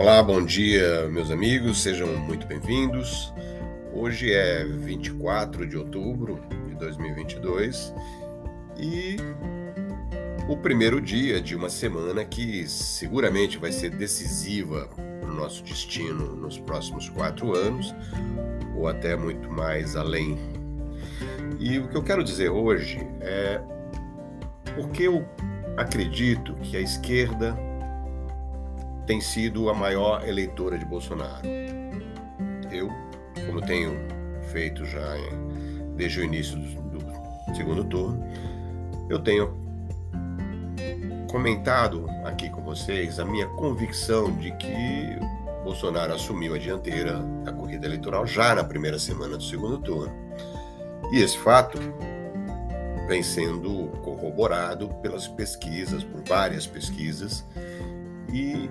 Olá, bom dia, meus amigos, sejam muito bem-vindos. Hoje é 24 de outubro de 2022 e o primeiro dia de uma semana que seguramente vai ser decisiva para o nosso destino nos próximos quatro anos ou até muito mais além. E o que eu quero dizer hoje é porque eu acredito que a esquerda tem sido a maior eleitora de Bolsonaro. Eu, como tenho feito já desde o início do, do segundo turno, eu tenho comentado aqui com vocês a minha convicção de que Bolsonaro assumiu a dianteira da corrida eleitoral já na primeira semana do segundo turno. E esse fato vem sendo corroborado pelas pesquisas, por várias pesquisas, e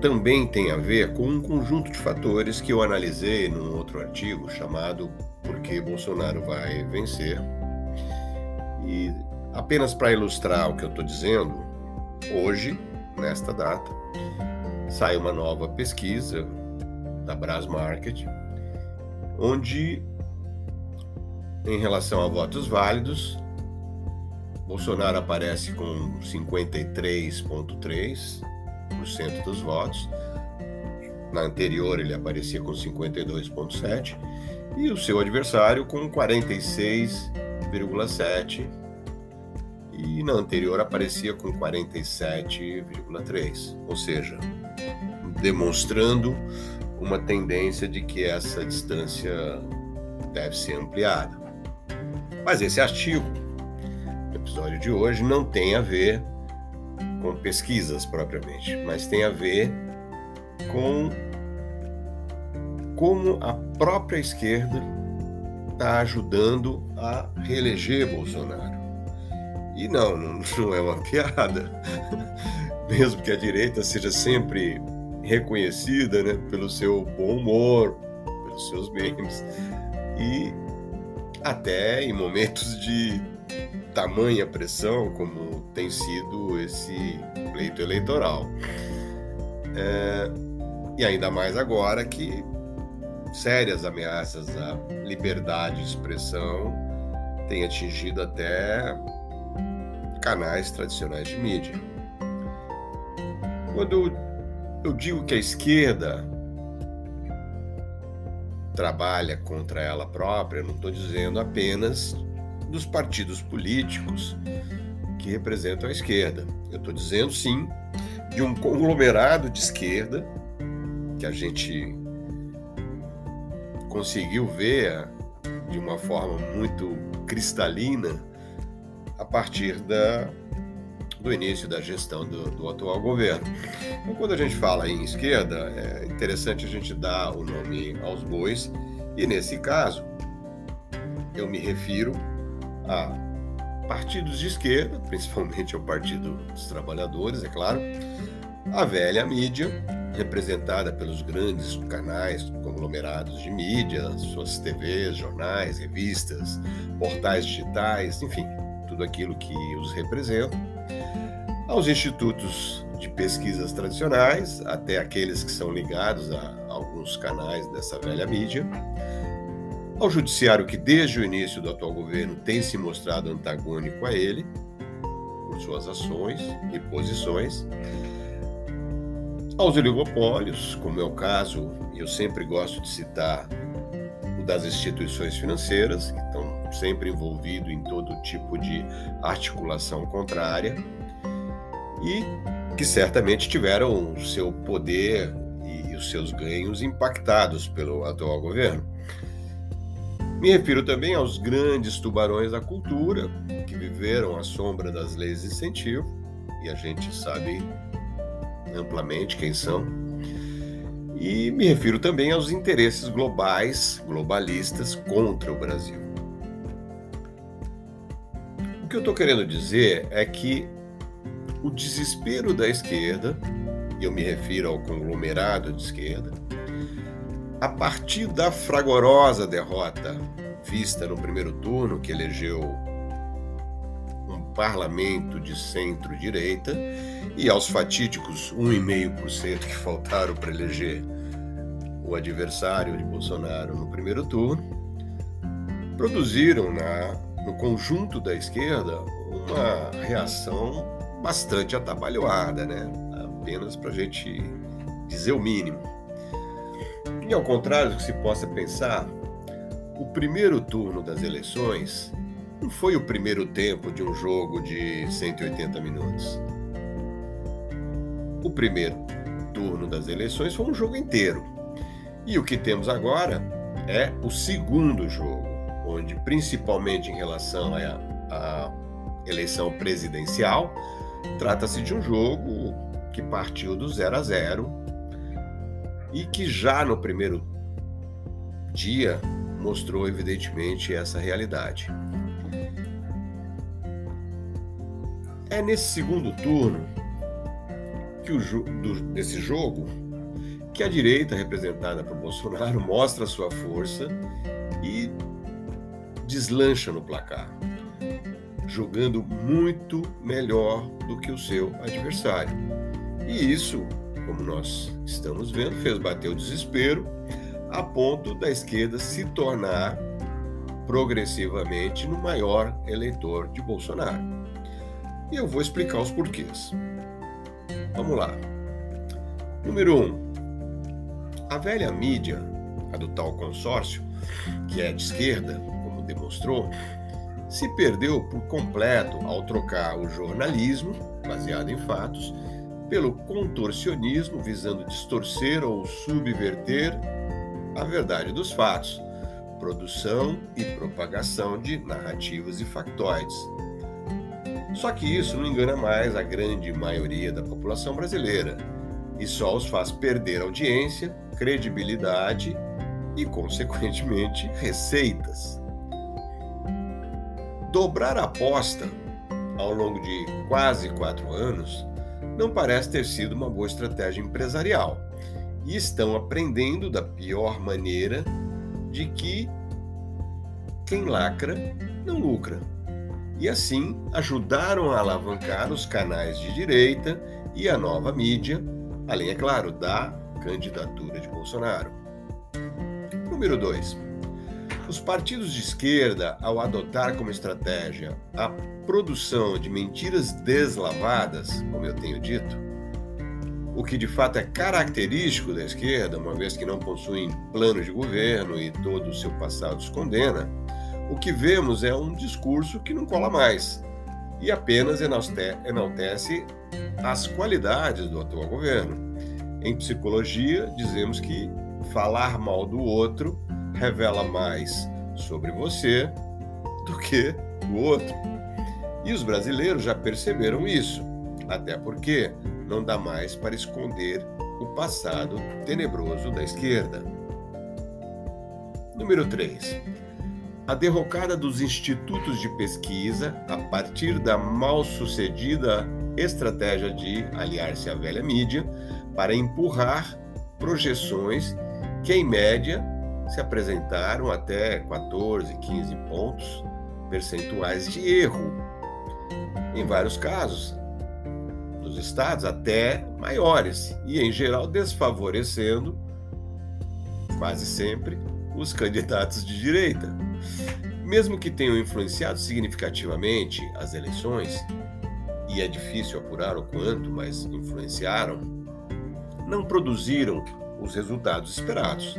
também tem a ver com um conjunto de fatores que eu analisei num outro artigo chamado Por que Bolsonaro vai vencer. E apenas para ilustrar o que eu estou dizendo, hoje, nesta data, sai uma nova pesquisa da Bras Market, onde, em relação a votos válidos, Bolsonaro aparece com 53,3%, dos votos. Na anterior ele aparecia com 52,7% e o seu adversário com 46,7% e na anterior aparecia com 47,3%. Ou seja, demonstrando uma tendência de que essa distância deve ser ampliada. Mas esse artigo, no episódio de hoje, não tem a ver com pesquisas propriamente, mas tem a ver com como a própria esquerda está ajudando a reeleger Bolsonaro. E não, não é uma piada. Mesmo que a direita seja sempre reconhecida né, pelo seu bom humor, pelos seus memes, e até em momentos de tamanha pressão como tem sido esse pleito eleitoral. É, e ainda mais agora que sérias ameaças à liberdade de expressão têm atingido até canais tradicionais de mídia. Quando eu digo que a esquerda trabalha contra ela própria, não estou dizendo apenas dos partidos políticos que representam a esquerda. Eu estou dizendo, sim, de um conglomerado de esquerda que a gente conseguiu ver de uma forma muito cristalina a partir da, do início da gestão do, do, atual governo. Então, quando a gente fala em esquerda, é interessante a gente dar o nome aos bois, e nesse caso, eu me refiro a partidos de esquerda, principalmente ao Partido dos Trabalhadores, é claro, a velha mídia, representada pelos grandes canais conglomerados de mídia, suas TVs, jornais, revistas, portais digitais, enfim, tudo aquilo que os representa, aos institutos de pesquisas tradicionais, até aqueles que são ligados a alguns canais dessa velha mídia, ao judiciário que desde o início do atual governo tem se mostrado antagônico a ele por suas ações e posições, aos oligopólios, como é o caso, e eu sempre gosto de citar o das instituições financeiras, que estão sempre envolvidos em todo tipo de articulação contrária e que certamente tiveram o seu poder e os seus ganhos impactados pelo atual governo. Me refiro também aos grandes tubarões da cultura que viveram à sombra das leis de incentivo, e a gente sabe amplamente quem são. E me refiro também aos interesses globais, globalistas contra o Brasil. O que eu estou querendo dizer é que o desespero da esquerda, e eu me refiro ao conglomerado de esquerda, a partir da fragorosa derrota vista no primeiro turno, que elegeu um parlamento de centro-direita e aos fatídicos 1,5% que faltaram para eleger o adversário de Bolsonaro no primeiro turno, produziram na, no conjunto da esquerda uma reação bastante atabalhoada, né? apenas para a gente dizer o mínimo. E ao contrário do que se possa pensar, o primeiro turno das eleições não foi o primeiro tempo de um jogo de 180 minutos. O primeiro turno das eleições foi um jogo inteiro. E o que temos agora é o segundo jogo, onde, principalmente em relação à eleição presidencial, trata-se de um jogo que partiu do 0 a 0 e que já no primeiro dia mostrou evidentemente essa realidade. É nesse segundo turno que o do, desse jogo que a direita representada por Bolsonaro mostra sua força e deslancha no placar, jogando muito melhor do que o seu adversário. E isso, como nós estamos vendo, fez bater o desespero a ponto da esquerda se tornar progressivamente no maior eleitor de Bolsonaro. E eu vou explicar os porquês. Vamos lá. Número 1. Um, a velha mídia, a do tal consórcio, que é de esquerda, como demonstrou, se perdeu por completo ao trocar o jornalismo, baseado em fatos, pelo contorcionismo visando distorcer ou subverter a verdade dos fatos, produção e propagação de narrativas e factoides. Só que isso não engana mais a grande maioria da população brasileira e só os faz perder audiência, credibilidade e, consequentemente, receitas. Dobrar a aposta ao longo de quase quatro anos não parece ter sido uma boa estratégia empresarial e estão aprendendo da pior maneira de que quem lacra não lucra. E assim ajudaram a alavancar os canais de direita e a nova mídia, além, é claro, da candidatura de Bolsonaro. Número 2. Os partidos de esquerda, ao adotar como estratégia a produção de mentiras deslavadas, como eu tenho dito, o que de fato é característico da esquerda, uma vez que não possuem plano de governo e todo o seu passado os condena, o que vemos é um discurso que não cola mais e apenas enaltece as qualidades do atual governo. Em psicologia, dizemos que falar mal do outro revela mais sobre você do que o outro. E os brasileiros já perceberam isso, até porque não dá mais para esconder o passado tenebroso da esquerda. Número 3. A derrocada dos institutos de pesquisa a partir da mal sucedida estratégia de aliar-se à velha mídia para empurrar projeções que, em média, se apresentaram até 14, 15 pontos percentuais de erro. Em vários casos, dos estados até maiores, e em geral desfavorecendo, quase sempre, os candidatos de direita. Mesmo que tenham influenciado significativamente as eleições, e é difícil apurar o quanto, mas influenciaram, não produziram os resultados esperados.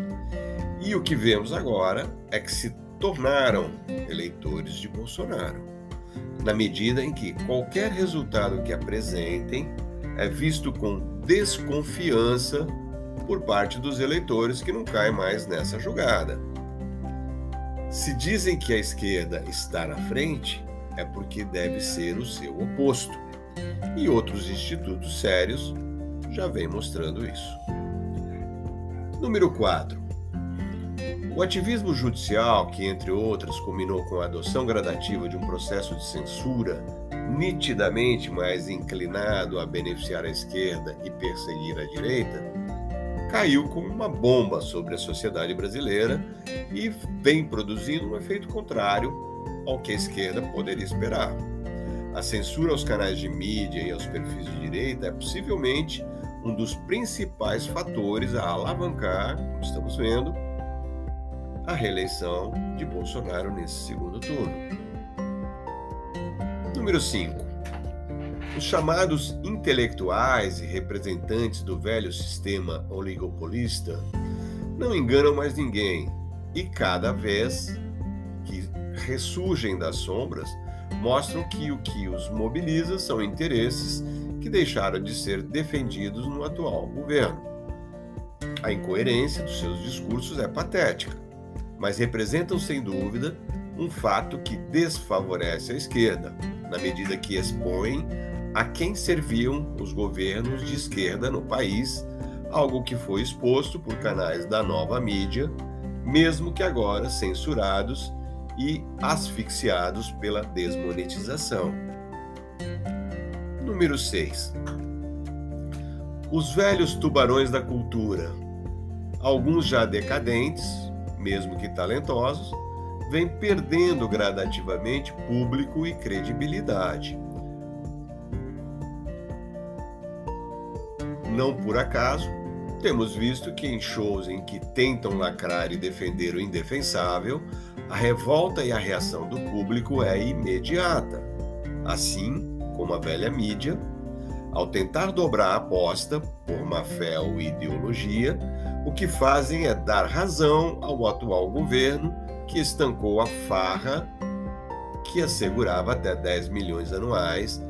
E o que vemos agora é que se tornaram eleitores de Bolsonaro, na medida em que qualquer resultado que apresentem é visto com desconfiança por parte dos eleitores que não caem mais nessa jogada. Se dizem que a esquerda está na frente, é porque deve ser o seu oposto. E outros institutos sérios já vêm mostrando isso. Número 4. O ativismo judicial, que entre outras culminou com a adoção gradativa de um processo de censura nitidamente mais inclinado a beneficiar a esquerda e perseguir a direita, caiu como uma bomba sobre a sociedade brasileira e vem produzindo um efeito contrário ao que a esquerda poderia esperar. A censura aos canais de mídia e aos perfis de direita é possivelmente um dos principais fatores a alavancar, como estamos vendo, a reeleição de Bolsonaro nesse segundo turno. Número 5. Os chamados intelectuais e representantes do velho sistema oligopolista não enganam mais ninguém e cada vez que ressurgem das sombras mostram que o que os mobiliza são interesses que deixaram de ser defendidos no atual governo. A incoerência dos seus discursos é patética, mas representam sem dúvida um fato que desfavorece a esquerda, na medida que expõem a quem serviam os governos de esquerda no país, algo que foi exposto por canais da nova mídia, mesmo que agora censurados e asfixiados pela desmonetização. Número 6. Os velhos tubarões da cultura, alguns já decadentes, mesmo que talentosos, vêm perdendo gradativamente público e credibilidade. Não por acaso, temos visto que em shows em que tentam lacrar e defender o indefensável, a revolta e a reação do público é imediata. Assim como a velha mídia, ao tentar dobrar a aposta por má fé ou ideologia, o que fazem é dar razão ao atual governo que estancou a farra que assegurava até 10 milhões anuais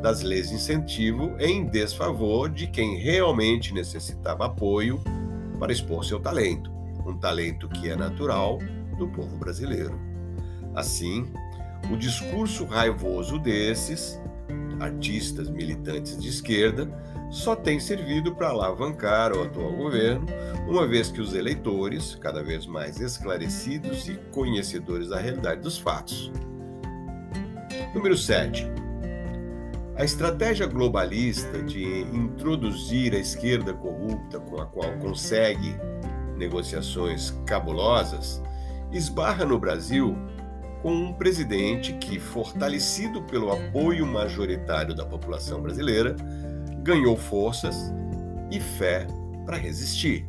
das leis de incentivo em desfavor de quem realmente necessitava apoio para expor seu talento, um talento que é natural do povo brasileiro. Assim, o discurso raivoso desses artistas militantes de esquerda só tem servido para alavancar o atual governo, uma vez que os eleitores, cada vez mais esclarecidos e conhecedores da realidade dos fatos. Número 7. A estratégia globalista de introduzir a esquerda corrupta com a qual consegue negociações cabulosas esbarra no Brasil com um presidente que, fortalecido pelo apoio majoritário da população brasileira, ganhou forças e fé para resistir.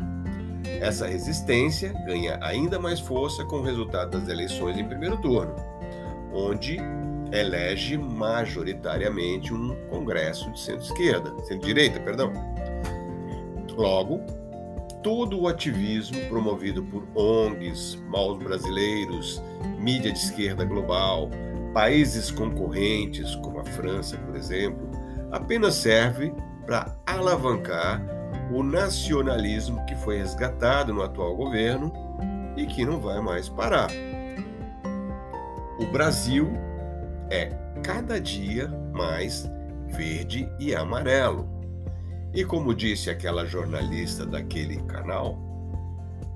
Essa resistência ganha ainda mais força com o resultado das eleições em primeiro turno, onde elege majoritariamente um Congresso de centro-esquerda, centro-direita, perdão. Logo, todo o ativismo promovido por ONGs, maus brasileiros, mídia de esquerda global, países concorrentes, como a França, por exemplo, apenas serve para alavancar o nacionalismo que foi resgatado no atual governo e que não vai mais parar. O Brasil é cada dia mais verde e amarelo. E como disse aquela jornalista daquele canal,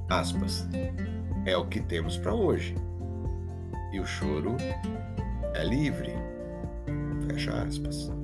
aspas, é o que temos para hoje. E o choro é livre. Fecha aspas.